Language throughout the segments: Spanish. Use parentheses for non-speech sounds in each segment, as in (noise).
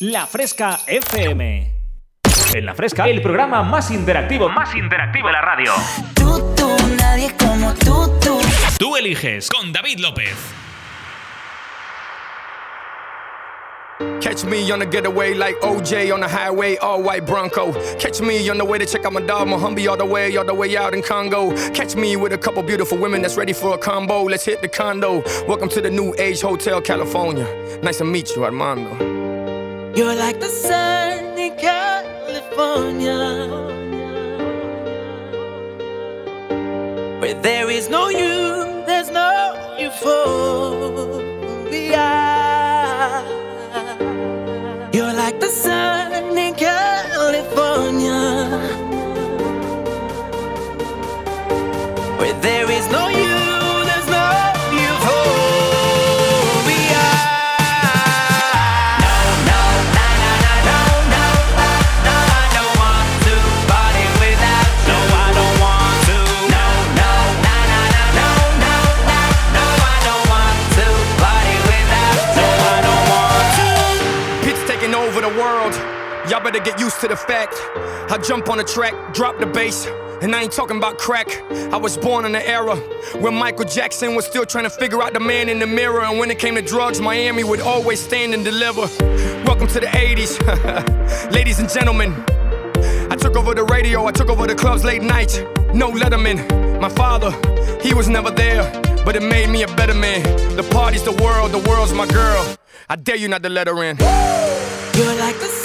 La Fresca FM. En La Fresca, el programa más interactivo, más interactivo de la radio. Tú, tú, nadie como tú, tú. Tú eliges con David López. Catch me on the getaway like OJ on the highway, all white Bronco. Catch me on the way to check out my dog Mohambi all the way, all the way out in Congo. Catch me with a couple beautiful women that's ready for a combo. Let's hit the condo. Welcome to the New Age Hotel, California. Nice to meet you, Armando. You're like the sun in California. Where there is no you, there's no euphoria. You're like the sun in California. Where there is no you, better get used to the fact. I jump on the track, drop the bass. And I ain't talking about crack. I was born in an era where Michael Jackson was still trying to figure out the man in the mirror. And when it came to drugs, Miami would always stand and deliver. Welcome to the 80s. (laughs) Ladies and gentlemen, I took over the radio, I took over the clubs late night. No Letterman. My father, he was never there, but it made me a better man. The party's the world, the world's my girl. I dare you not to let her in. You're like the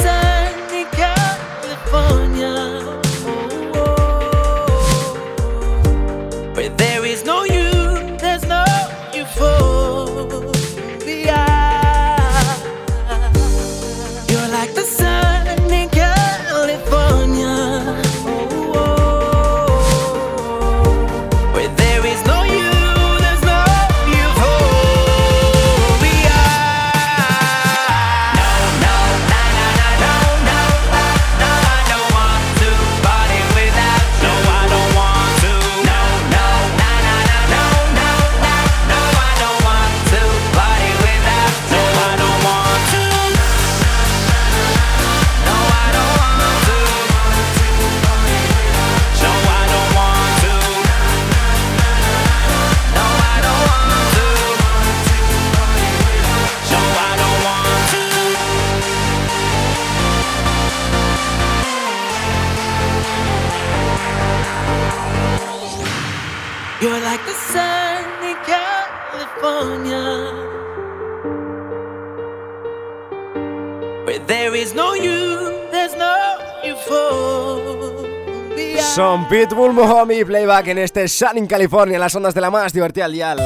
Son Pitbull Mohomi Playback en este Sun in California, las ondas de la más divertida al dial.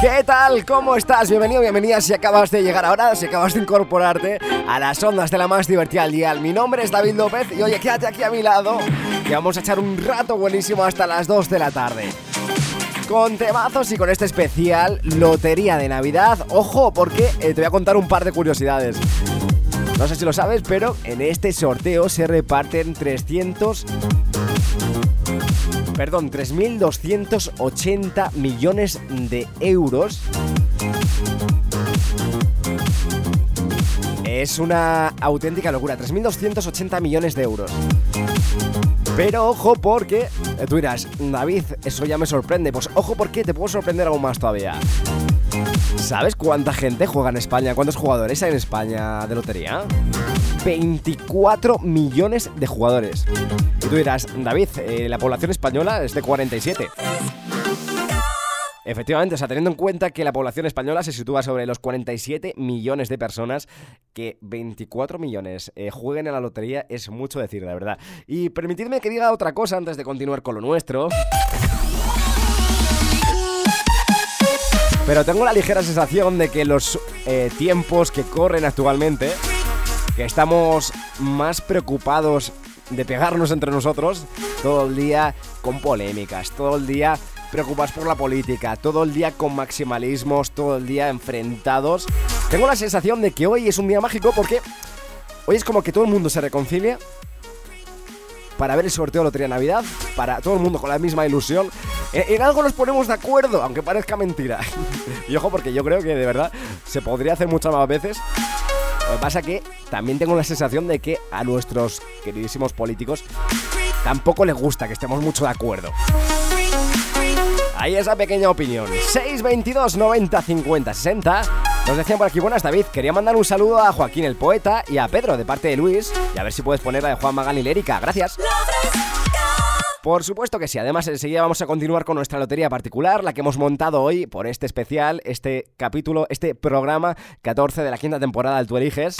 ¿Qué tal? ¿Cómo estás? Bienvenido, bienvenida si acabas de llegar ahora, si acabas de incorporarte a las ondas de la más divertida al dial. Mi nombre es David López y oye, quédate aquí a mi lado, que vamos a echar un rato buenísimo hasta las 2 de la tarde. Con temazos y con este especial Lotería de Navidad. Ojo, porque eh, te voy a contar un par de curiosidades. No sé si lo sabes, pero en este sorteo se reparten 300 perdón, 3.280 millones de euros. Es una auténtica locura, 3.280 millones de euros. Pero ojo porque, eh, tú dirás, David, eso ya me sorprende. Pues ojo porque te puedo sorprender aún más todavía. ¿Sabes cuánta gente juega en España? ¿Cuántos jugadores hay en España de lotería? 24 millones de jugadores. Y tú dirás, David, eh, la población española es de 47. Efectivamente, o sea, teniendo en cuenta que la población española se sitúa sobre los 47 millones de personas, que 24 millones eh, jueguen en la lotería es mucho decir, la verdad. Y permitidme que diga otra cosa antes de continuar con lo nuestro. Pero tengo la ligera sensación de que los eh, tiempos que corren actualmente, que estamos más preocupados de pegarnos entre nosotros todo el día con polémicas, todo el día preocupados por la política, todo el día con maximalismos, todo el día enfrentados. Tengo la sensación de que hoy es un día mágico porque hoy es como que todo el mundo se reconcilia para ver el sorteo de Lotería Navidad, para todo el mundo con la misma ilusión. En, en algo nos ponemos de acuerdo, aunque parezca mentira. (laughs) y ojo, porque yo creo que de verdad se podría hacer muchas más veces. Lo que pasa que también tengo la sensación de que a nuestros queridísimos políticos tampoco les gusta que estemos mucho de acuerdo. Ahí esa pequeña opinión. 622 90 50 60. Nos decían por aquí, buenas David, quería mandar un saludo a Joaquín el poeta y a Pedro de parte de Luis y a ver si puedes poner la de Juan Magán y Lérica. Gracias. Por supuesto que sí, además enseguida vamos a continuar con nuestra lotería particular, la que hemos montado hoy por este especial, este capítulo, este programa 14 de la quinta temporada del Tú Eliges.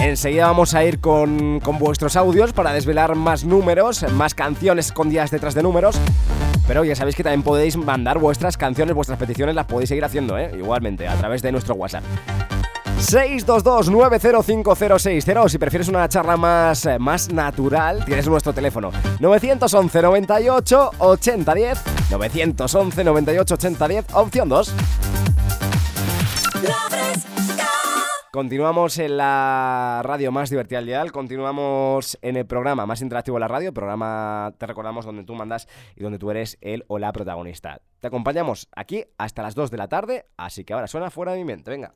Enseguida vamos a ir con, con vuestros audios para desvelar más números, más canciones escondidas detrás de números. Pero ya sabéis que también podéis mandar vuestras canciones, vuestras peticiones, las podéis seguir haciendo, ¿eh? igualmente, a través de nuestro WhatsApp. 622-905060 Si prefieres una charla más, eh, más natural, tienes nuestro teléfono 911 98 8010 911 98 8010 Opción 2 Continuamos en la radio más divertida al dial, continuamos en el programa más interactivo de la radio, programa, te recordamos, donde tú mandas y donde tú eres el o la protagonista. Te acompañamos aquí hasta las 2 de la tarde, así que ahora suena fuera de mi mente, venga.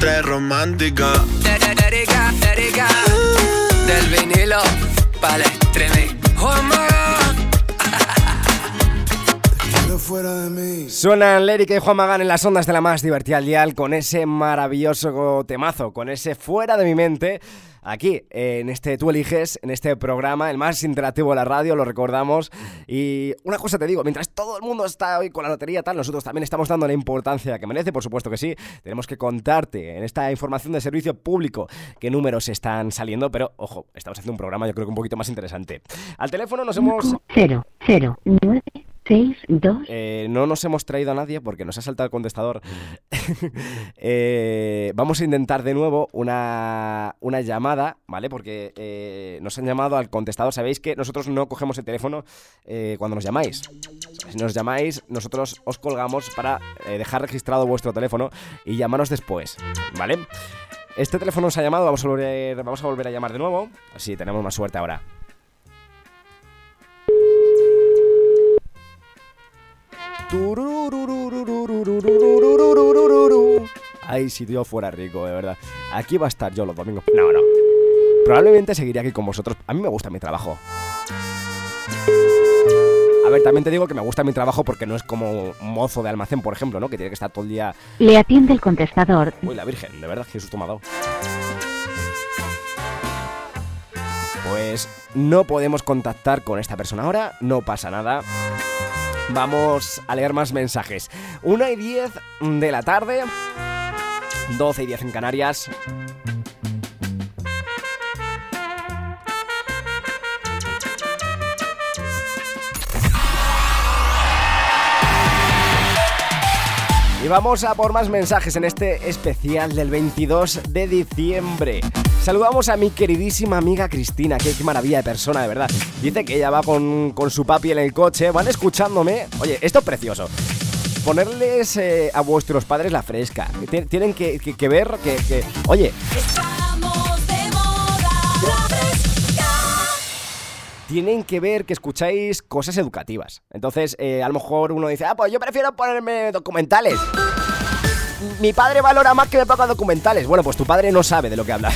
Tres romántica. Erika, Erika, del vinilo para el streaming. Juan Magán. Quiero fuera de mí. Suenan Lérica y Juan Magán en las ondas de la más divertida al dial con ese maravilloso temazo, con ese fuera de mi mente. Aquí, en este Tú Eliges, en este programa, el más interactivo de la radio, lo recordamos. Y una cosa te digo, mientras todo el mundo está hoy con la lotería tal, nosotros también estamos dando la importancia que merece, por supuesto que sí. Tenemos que contarte en esta información de servicio público qué números están saliendo, pero ojo, estamos haciendo un programa yo creo que un poquito más interesante. Al teléfono nos hemos... cero cero nueve Eh, no nos hemos traído a nadie porque nos ha saltado el contestador. (laughs) Eh, vamos a intentar de nuevo una, una llamada, ¿vale? Porque eh, nos han llamado al contestador. Sabéis que nosotros no cogemos el teléfono cuando nos llamáis. Si nos llamáis, nosotros os colgamos para dejar registrado vuestro teléfono y llamaros después, ¿vale? Este teléfono nos ha llamado, vamos a volver, a, volver a llamar de nuevo. Así tenemos más suerte ahora. Ay, si yo fuera rico, de verdad. Aquí va a estar yo los domingos. No, no. Probablemente seguiría aquí con vosotros. A mí me gusta mi trabajo. A ver, también te digo que me gusta mi trabajo porque no es como un mozo de almacén, por ejemplo, ¿no? Que tiene que estar todo el día. Le atiende el contestador. Uy, la Virgen, de verdad, ha dado. Pues no podemos contactar con esta persona ahora, no pasa nada. Vamos a leer más mensajes. 1 y 10 de la tarde. 12 y 10 en Canarias. Y vamos a por más mensajes en este especial del 22 de diciembre. Saludamos a mi queridísima amiga Cristina, qué, qué maravilla de persona, de verdad. Dice que ella va con, con su papi en el coche, van escuchándome. Oye, esto es precioso. Ponerles eh, a vuestros padres la fresca. Tien- Tienen que, que- que ver que, que- Oye, Estamos de moda, la fresca. tienen que ver que escucháis cosas educativas. Entonces, eh, a lo mejor uno dice, ah, pues yo prefiero ponerme documentales. Mi padre valora más que me ponga documentales. Bueno, pues tu padre no sabe de lo que habla.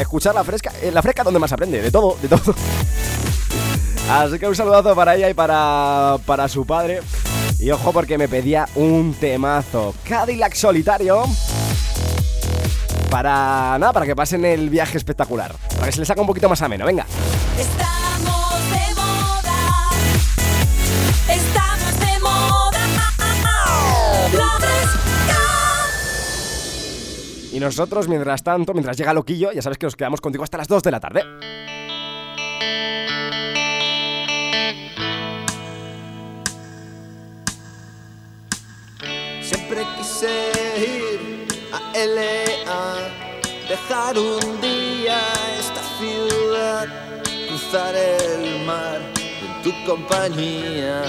Escuchar la fresca, eh, la fresca donde más aprende, de todo, de todo. Así que un saludazo para ella y para, para su padre. Y ojo porque me pedía un temazo. Cadillac solitario. Para nada, para que pasen el viaje espectacular. Para que se les haga un poquito más ameno, venga. Estamos de moda. Estamos Y nosotros, mientras tanto, mientras llega Loquillo, ya sabes que nos quedamos contigo hasta las 2 de la tarde. Siempre quise ir a LA, dejar un día esta ciudad, cruzar el mar en tu compañía.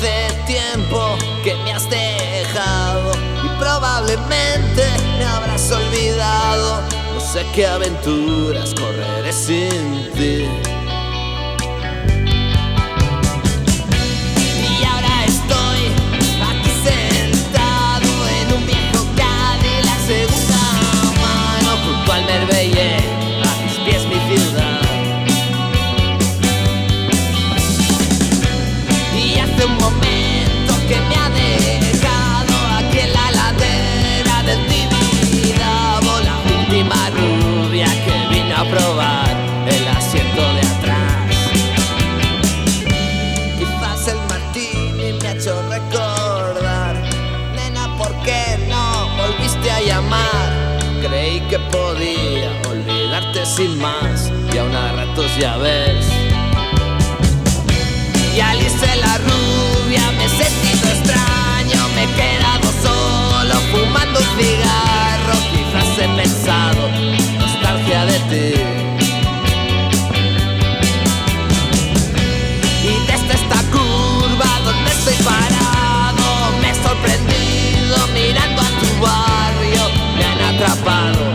Hace tiempo que me has dejado y probablemente me habrás olvidado. No sé qué aventuras correré sin ti. Que podía olvidarte sin más. Y aún a ratos ya ves. Y Alice la rubia me he sentido extraño. Me he quedado solo fumando un cigarro Quizás he pensado nostalgia de ti. Y desde esta curva donde estoy parado Me he sorprendido mirando a tu barrio Me han atrapado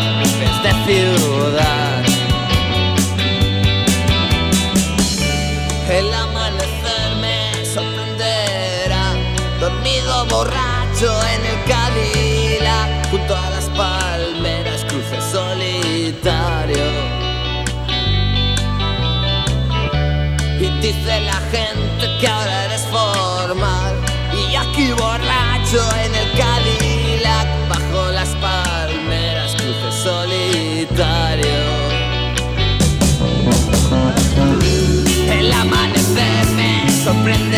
Dormido borracho en el Cadillac Junto a las palmeras cruce solitario. Y dice la gente que ahora eres formal Y aquí borracho en el Cadillac Bajo las palmeras cruce solitario. El amanecer me sorprenderá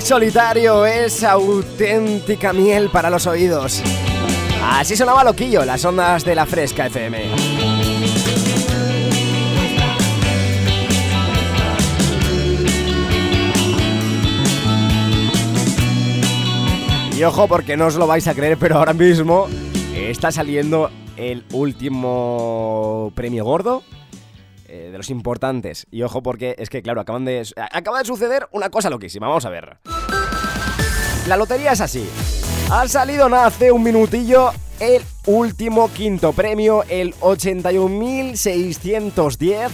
Solitario es auténtica miel para los oídos. Así sonaba Loquillo, las ondas de la Fresca FM. Y ojo porque no os lo vais a creer, pero ahora mismo está saliendo el último premio gordo de los importantes. Y ojo porque es que, claro, acaban de, acaba de suceder una cosa loquísima. Vamos a ver. La lotería es así. Ha salido nada hace un minutillo el último quinto premio, el 81.610.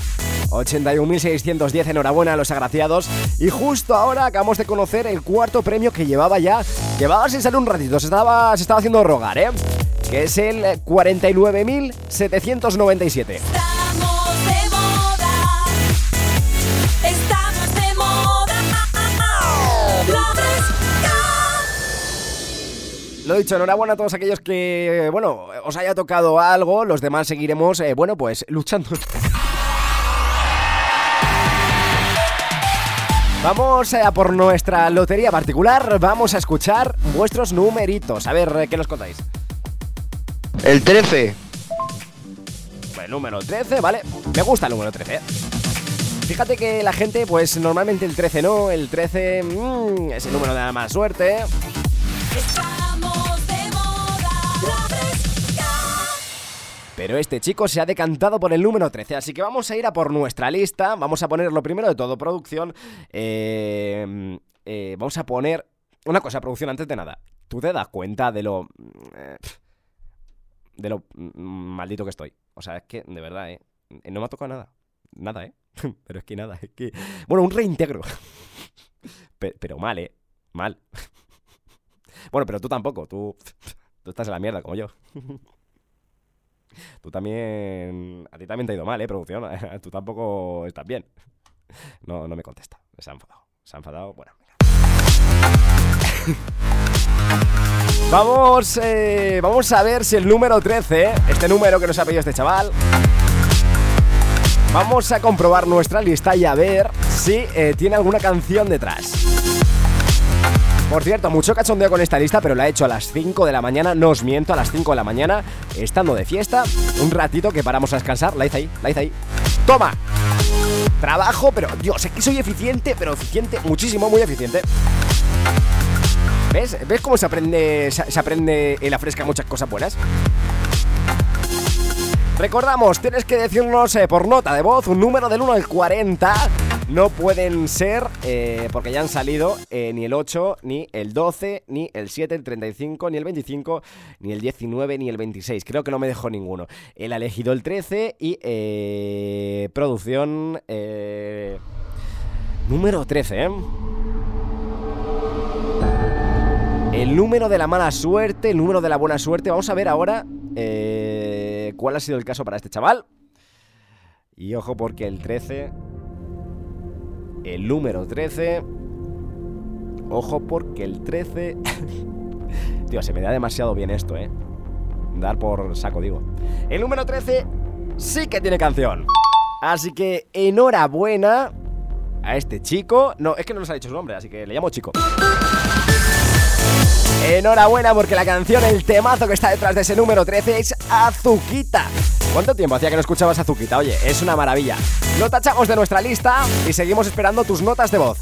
81.610, enhorabuena a los agraciados. Y justo ahora acabamos de conocer el cuarto premio que llevaba ya. Llevaba sin salir un ratito, se estaba, se estaba haciendo rogar, ¿eh? Que es el 49.797. Lo dicho, enhorabuena a todos aquellos que, bueno, os haya tocado algo. Los demás seguiremos, eh, bueno, pues luchando. Vamos a por nuestra lotería particular. Vamos a escuchar vuestros numeritos. A ver, eh, ¿qué nos contáis? El 13. El número 13, vale. Me gusta el número 13. ¿eh? Fíjate que la gente, pues normalmente el 13 no, el 13 mm, es el número de la más suerte. Pero este chico se ha decantado por el número 13, así que vamos a ir a por nuestra lista. Vamos a poner lo primero de todo, producción. Eh, eh, vamos a poner una cosa, producción, antes de nada. ¿Tú te das cuenta de lo... eh, de lo mm, maldito que estoy? O sea, es que, de verdad, ¿eh? No me ha tocado nada. Nada, ¿eh? (laughs) Pero es que nada, es que... Bueno, un reintegro. (laughs) Pe- Pero mal, ¿eh? Mal. (laughs) Bueno, pero tú tampoco, tú... Tú estás en la mierda, como yo. Tú también. A ti también te ha ido mal, ¿eh, producción? Tú tampoco estás bien. No, no me contesta. Se ha enfadado. Se ha enfadado. Bueno. Vamos, eh, vamos a ver si el número 13, este número que nos ha pedido este chaval. Vamos a comprobar nuestra lista y a ver si eh, tiene alguna canción detrás. Por cierto, mucho cachondeo con esta lista, pero la he hecho a las 5 de la mañana, no os miento, a las 5 de la mañana, estando de fiesta, un ratito que paramos a descansar, la hice ahí, la hice ahí. ¡Toma! Trabajo, pero Dios, que soy eficiente, pero eficiente, muchísimo, muy eficiente. ¿Ves? ¿Ves cómo se aprende, se aprende en la fresca muchas cosas buenas? Recordamos, tienes que decirnos eh, por nota de voz un número del 1 al 40. No pueden ser, eh, porque ya han salido, eh, ni el 8, ni el 12, ni el 7, el 35, ni el 25, ni el 19, ni el 26. Creo que no me dejó ninguno. Él ha elegido el 13 y eh, producción... número 13, ¿eh? El número de la mala suerte, el número de la buena suerte. Vamos a ver ahora cuál ha sido el caso para este chaval. Y ojo porque el 13... El número 13... Ojo porque el 13... (laughs) Tío, se me da demasiado bien esto, ¿eh? Dar por saco, digo. El número 13 sí que tiene canción. Así que enhorabuena a este chico. No, es que no nos ha dicho su nombre, así que le llamo chico. Enhorabuena porque la canción, el temazo que está detrás de ese número 13 es Azuquita. ¿Cuánto tiempo hacía que no escuchabas Azuquita? Oye, es una maravilla. Lo tachamos de nuestra lista y seguimos esperando tus notas de voz.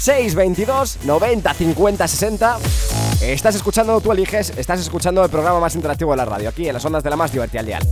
622 90 50 60. Estás escuchando, tú eliges, estás escuchando el programa más interactivo de la radio, aquí en las ondas de la más divertida al dial.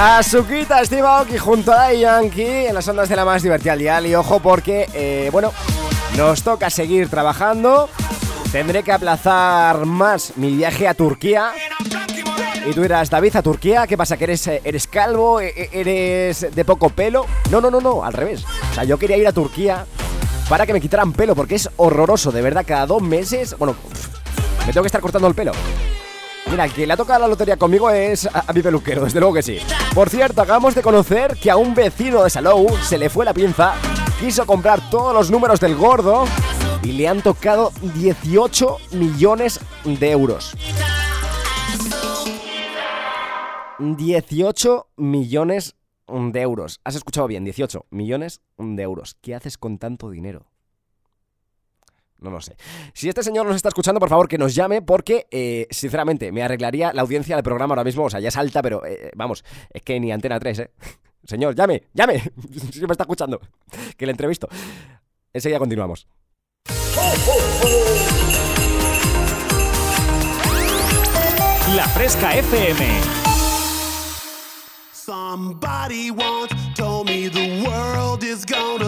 Azuquita, Steve Aoki junto a Yankee en las ondas de la más divertida al. Y ojo porque, eh, bueno, nos toca seguir trabajando. Tendré que aplazar más mi viaje a Turquía. Y tú dirás, David, a Turquía, ¿qué pasa? ¿Que eres, eh, eres calvo? ¿E- e- ¿Eres de poco pelo? No, no, no, no, al revés. O sea, yo quería ir a Turquía para que me quitaran pelo, porque es horroroso, de verdad, cada dos meses. Bueno, me tengo que estar cortando el pelo. Mira, que le ha tocado la lotería conmigo es a, a mi peluquero, desde luego que sí. Por cierto, acabamos de conocer que a un vecino de Salou se le fue la pinza, quiso comprar todos los números del gordo y le han tocado 18 millones de euros. 18 millones de euros. Has escuchado bien, 18 millones de euros. ¿Qué haces con tanto dinero? No lo sé. Si este señor nos está escuchando, por favor que nos llame porque, eh, sinceramente, me arreglaría la audiencia del programa ahora mismo. O sea, ya es alta, pero eh, vamos, es que ni Antena 3, ¿eh? (laughs) Señor, llame, llame. (laughs) Si me está escuchando, que le entrevisto. Enseguida continuamos. La Fresca FM. Somebody once told me the world is gonna roll me. I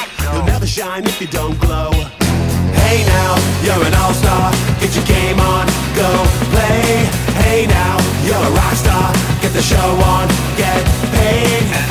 You'll never shine if you don't glow. Hey now, you're an all-star. Get your game on, go play. Hey now, you're a rock star. Get the show on, get paid.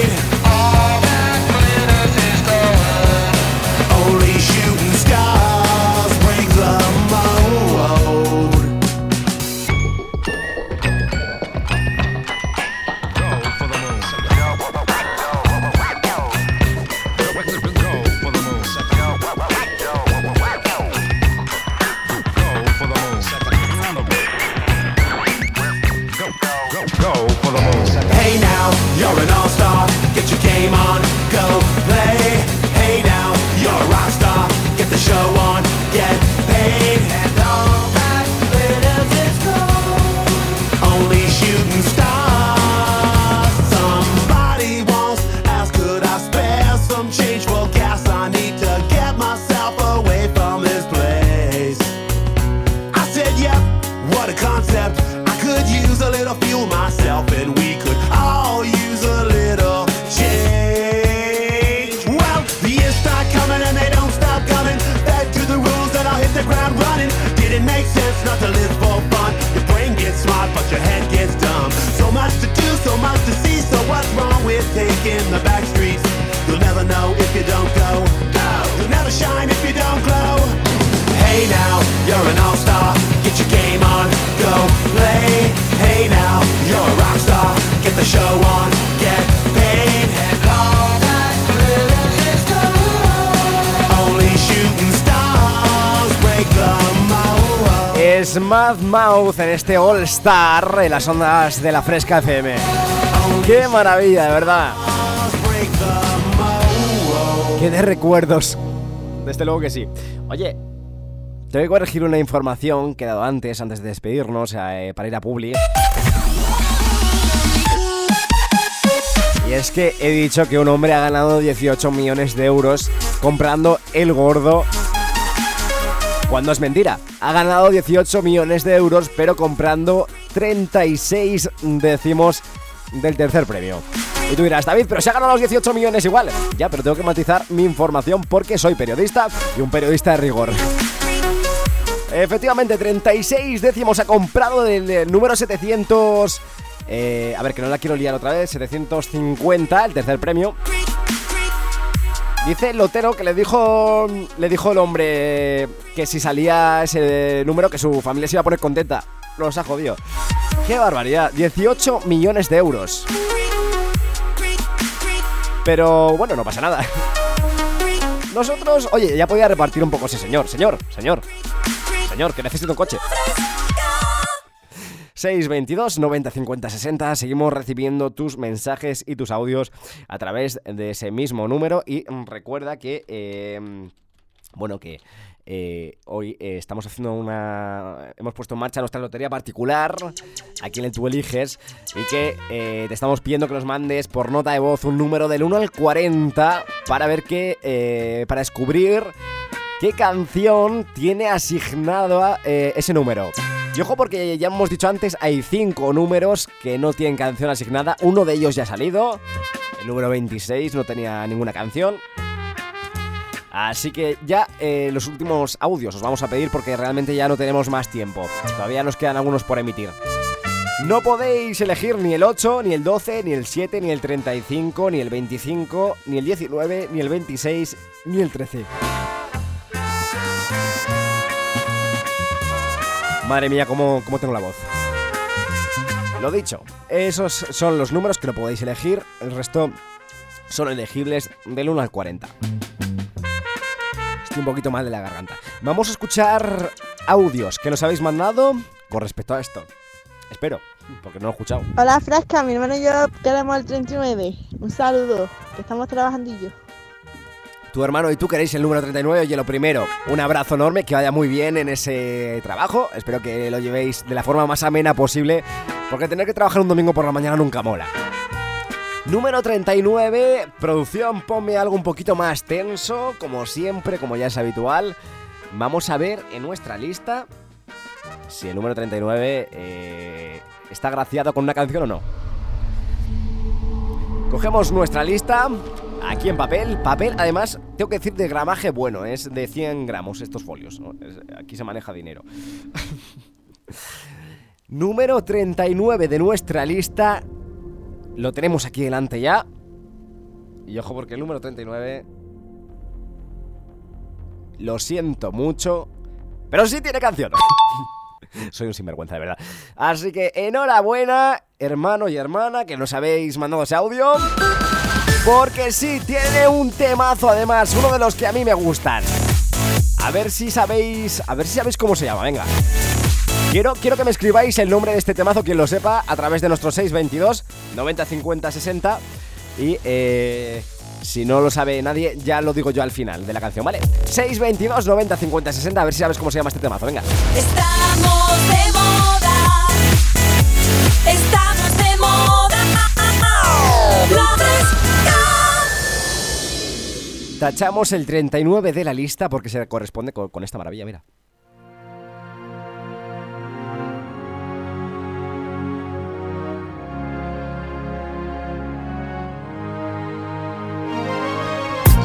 Smart Mouth en este All Star en las ondas de la Fresca FM. ¡Qué maravilla, de verdad! ¡Qué de recuerdos! Desde luego que sí. Oye, tengo que corregir una información que he dado antes, antes de despedirnos, eh, para ir a Publi. Y es que he dicho que un hombre ha ganado 18 millones de euros comprando el gordo. Cuando es mentira, ha ganado 18 millones de euros, pero comprando 36 décimos del tercer premio. Y tú dirás, David, pero se ha ganado los 18 millones igual. Ya, pero tengo que matizar mi información porque soy periodista y un periodista de rigor. Efectivamente, 36 décimos ha comprado del, del número 700. eh, a ver, que no la quiero liar otra vez. 750, el tercer premio. Dice lotero que le dijo, le dijo el hombre que si salía ese número que su familia se iba a poner contenta. Los ha jodido. ¡Qué barbaridad! 18 millones de euros. Pero bueno, no pasa nada. Nosotros, oye, ya podía repartir un poco ese señor. Señor, señor. Señor, que necesito un coche. 622 90 50 60. Seguimos recibiendo tus mensajes y tus audios a través de ese mismo número. Y recuerda que, eh, bueno, que eh, hoy eh, estamos haciendo una. Hemos puesto en marcha nuestra lotería particular, aquí en el Tú Eliges, y que eh, te estamos pidiendo que nos mandes por nota de voz un número del 1 al 40 para ver qué. para descubrir qué canción tiene asignado eh, ese número. Y ojo porque ya hemos dicho antes, hay cinco números que no tienen canción asignada. Uno de ellos ya ha salido. El número 26 no tenía ninguna canción. Así que ya eh, los últimos audios os vamos a pedir porque realmente ya no tenemos más tiempo. Todavía nos quedan algunos por emitir. No podéis elegir ni el 8, ni el 12, ni el 7, ni el 35, ni el 25, ni el 19, ni el 26, ni el 13. Madre mía, cómo, cómo tengo la voz. Lo dicho, esos son los números que no podéis elegir. El resto son elegibles del 1 al 40. Estoy un poquito mal de la garganta. Vamos a escuchar audios que nos habéis mandado con respecto a esto. Espero, porque no lo he escuchado. Hola Frasca, mi hermano y yo queremos el 39. Un saludo, que estamos trabajando y yo. Tu hermano y tú queréis el número 39, oye, lo primero, un abrazo enorme, que vaya muy bien en ese trabajo. Espero que lo llevéis de la forma más amena posible, porque tener que trabajar un domingo por la mañana nunca mola. Número 39, producción, ponme algo un poquito más tenso, como siempre, como ya es habitual. Vamos a ver en nuestra lista si el número 39 eh, está graciado con una canción o no. Cogemos nuestra lista, aquí en papel. Papel, además, tengo que decir de gramaje bueno, es de 100 gramos estos folios. aquí se maneja dinero. (laughs) Número 39 de nuestra lista. Lo tenemos aquí delante ya. Y ojo porque el número 39... Lo siento mucho. Pero sí tiene canción. (laughs) Soy un sinvergüenza, de verdad. Así que enhorabuena, hermano y hermana, que nos habéis mandado ese audio. Porque sí, tiene un temazo además, uno de los que a mí me gustan. A ver si sabéis. A ver si sabéis cómo se llama, venga. Quiero, quiero que me escribáis el nombre de este temazo, quien lo sepa, a través de nuestro 622 90 50 60. Y eh, si no lo sabe nadie, ya lo digo yo al final de la canción, ¿vale? 622 90 50 60, a ver si sabes cómo se llama este temazo, venga. Estamos de moda. Estamos Tachamos el 39 de la lista porque se corresponde con, con esta maravilla, mira.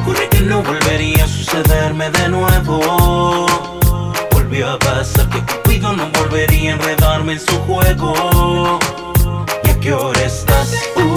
Juré que no volvería a sucederme de nuevo. Volvió a pasar que Cupido no volvería a enredarme en su juego. ¿Y a qué hora estás? Uh,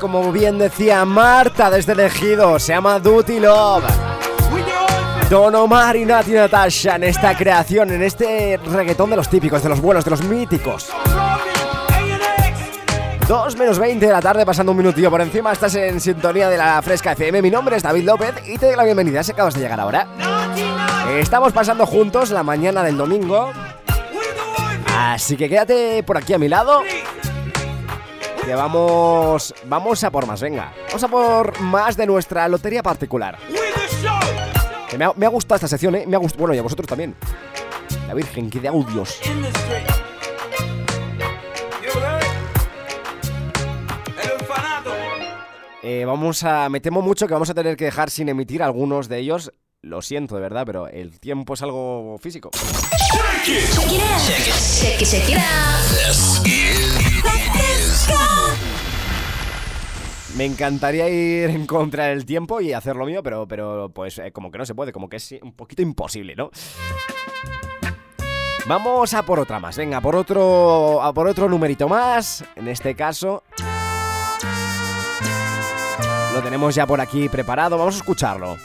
Como bien decía Marta desde Elegido, se llama Duty Love. Don Omar y Nati Natasha en esta creación, en este reggaetón de los típicos, de los buenos, de los míticos. 2 menos 20 de la tarde, pasando un minutillo por encima. Estás en sintonía de la Fresca FM. Mi nombre es David López y te doy la bienvenida si acabas de llegar ahora. Estamos pasando juntos la mañana del domingo. Así que quédate por aquí a mi lado. Que vamos. Vamos a por más, venga. Vamos a por más de nuestra lotería particular. Que me, ha, me ha gustado esta sección, ¿eh? Me ha gustado. Bueno, y a vosotros también. La Virgen, que de audios. Eh, vamos a. Me temo mucho que vamos a tener que dejar sin emitir algunos de ellos. Lo siento, de verdad, pero el tiempo es algo físico. Me encantaría ir en contra del tiempo y hacer lo mío, pero, pero pues eh, como que no se puede, como que es un poquito imposible, ¿no? Vamos a por otra más, venga, por otro, a por otro numerito más. En este caso, lo tenemos ya por aquí preparado, vamos a escucharlo.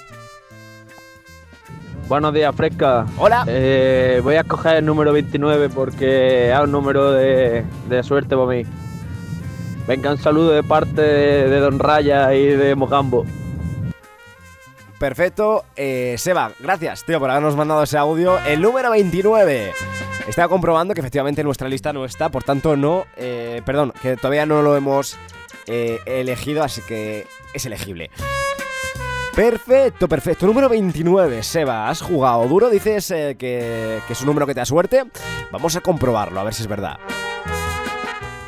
Buenos días, Fresca. Hola. Eh, voy a escoger el número 29 porque es un número de, de suerte para mí. Venga, un saludo de parte de, Don Raya y de Mocambo. Perfecto, eh, Seba, gracias, tío, por habernos mandado ese audio. El número 29. Estaba comprobando que efectivamente nuestra lista no está, por tanto no, eh, perdón, que todavía no lo hemos eh, elegido, así que es elegible. Perfecto, perfecto. Número 29, Seba, ¿has jugado duro? Dices eh, que, que es un número que te da suerte. Vamos a comprobarlo, a ver si es verdad.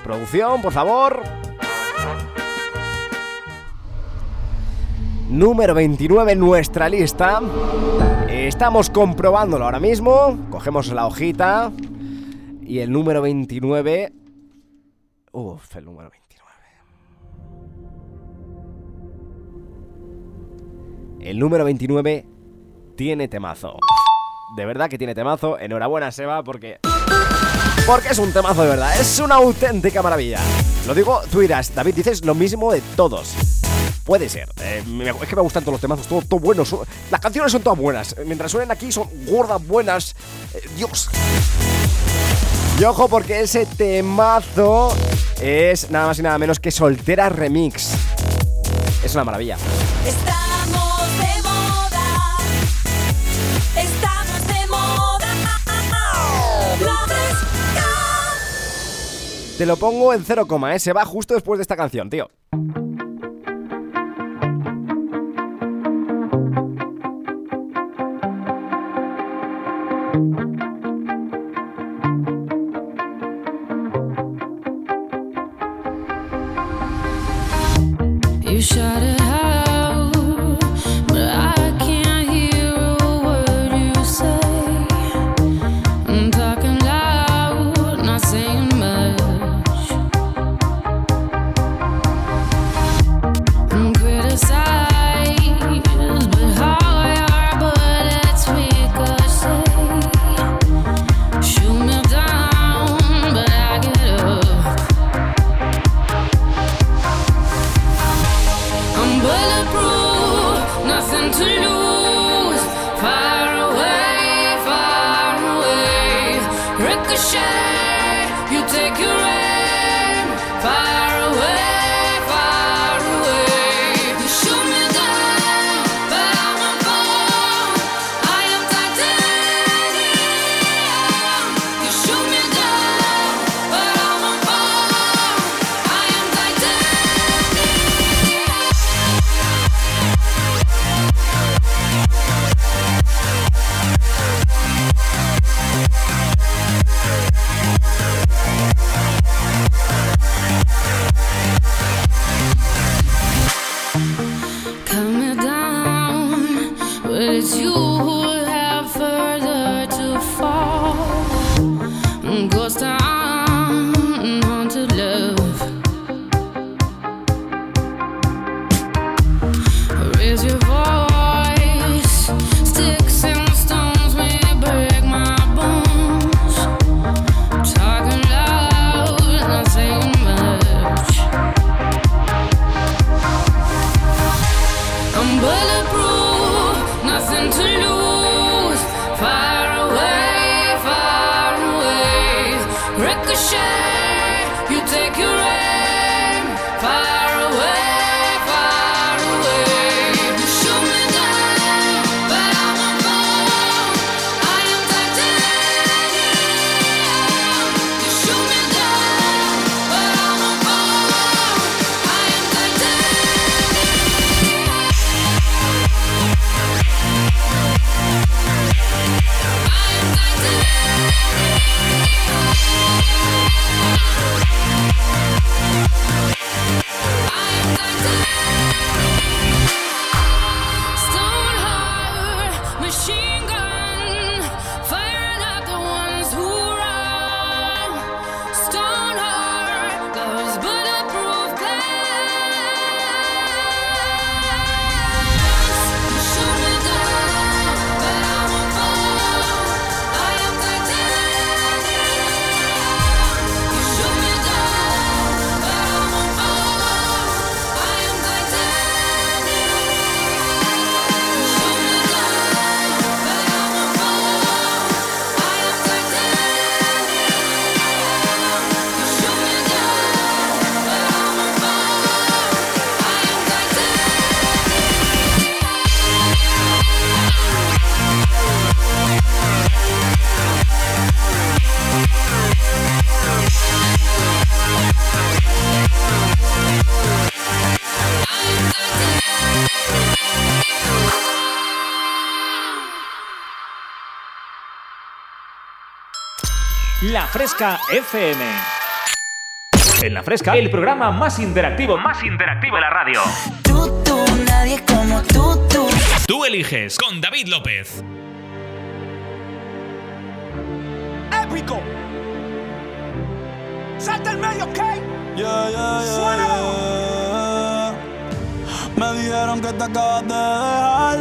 Producción, por favor. Número 29 en nuestra lista. Estamos comprobándolo ahora mismo. Cogemos la hojita. Y el número 29. Uf, el número 29. El número 29 tiene temazo. De verdad que tiene temazo. Enhorabuena, Seba, porque. Porque es un temazo de verdad. Es una auténtica maravilla. Lo digo, tú dirás, David, dices lo mismo de todos. Puede ser. eh, es que me gustan todos los temazos, todo, todo buenos. son- las canciones son todas buenas. Mientras suenen aquí son gordas, buenas. eh, Dios. Y ojo porque ese temazo es nada más y nada menos que Soltera Remix. Es una maravilla. Te lo pongo en 0, ¿eh? Se va justo después de esta canción, tío. Ricochet, you La Fresca FM. En La Fresca, el programa más interactivo, más interactivo de la radio. Tú, tú, nadie como tú, tú. Tú eliges con David López. Épico. Salta el medio, ¿ok? Yeah, yeah, yeah, yeah. Me dijeron que te acabas de dejar,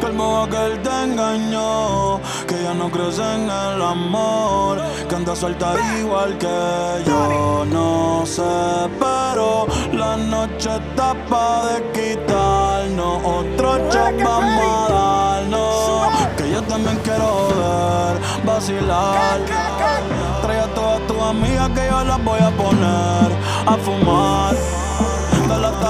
que el modo que él te engañó, que ya no crees en el amor, que anda suelta igual que yo. No sé, pero la noche está pa' de quitarnos, otro shot vamos a darnos, que yo también quiero ver, vacilar. Trae a todas tus amigas que yo las voy a poner a fumar.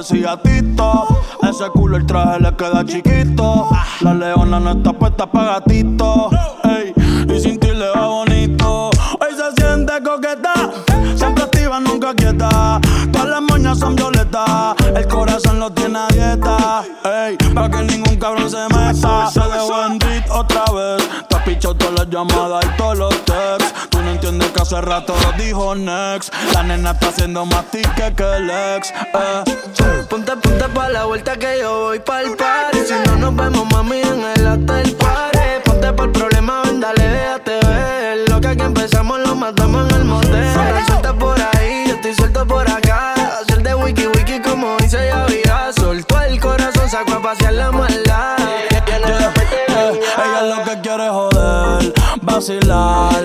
Ese culo el traje le queda chiquito. La leona no está puesta para gatito. ey. Y sin ti le va bonito. Hoy se siente coqueta, siempre activa, nunca quieta. Todas las moñas son violetas, el corazón lo tiene a dieta. Ey, para que ningún cabrón se meta. Se dejó en otra vez. Te has pichado todas las llamadas y todos los texts. Entiendes que hace rato dijo next. La nena está haciendo más tique que el ex. Eh. Ponte, ponte pa' la vuelta que yo voy pa'l party. Si no nos vemos, mami, en el hotel party. Ponte pa' el problema, ven, dale, déjate ver. Lo que aquí empezamos lo matamos en el motel. Suelta por ahí, yo estoy suelto por acá. Hacer de wiki wiki como dice ya vida. Soltó el corazón, sacó a pasear la maldad. Eh, ella lo que quiere es joder, vacilar.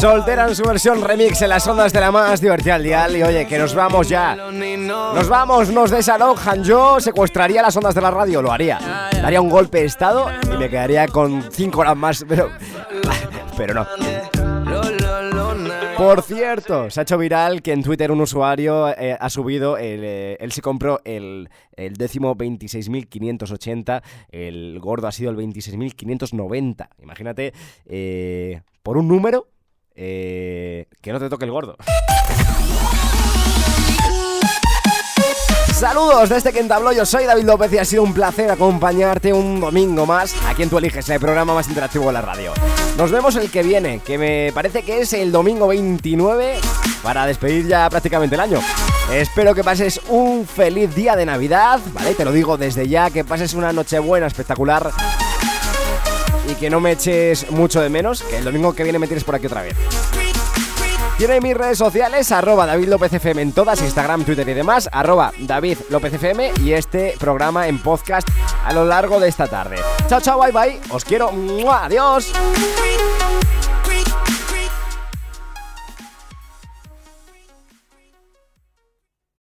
Soltera en su versión remix en las ondas de la más divertida al dial. Y oye, que nos vamos ya. Nos vamos, nos desalojan. Yo secuestraría las ondas de la radio, lo haría. Daría un golpe de estado y me quedaría con 5 horas más, pero. (laughs) Pero no. Por cierto, se ha hecho viral que en Twitter un usuario eh, ha subido, eh, él se compró el, el décimo 26.580, el gordo ha sido el 26.590. Imagínate, eh, por un número, eh, que no te toque el gordo. Saludos desde que entabló, yo soy David López y ha sido un placer acompañarte un domingo más aquí en Tu Eliges, el programa más interactivo de la radio. Nos vemos el que viene, que me parece que es el domingo 29 para despedir ya prácticamente el año. Espero que pases un feliz día de Navidad, ¿vale? Te lo digo desde ya, que pases una noche buena, espectacular y que no me eches mucho de menos, que el domingo que viene me tienes por aquí otra vez. Tiene mis redes sociales, arroba David López FM en todas, Instagram, Twitter y demás, arroba David López FM y este programa en podcast a lo largo de esta tarde. Chao, chao, bye, bye. Os quiero. Adiós.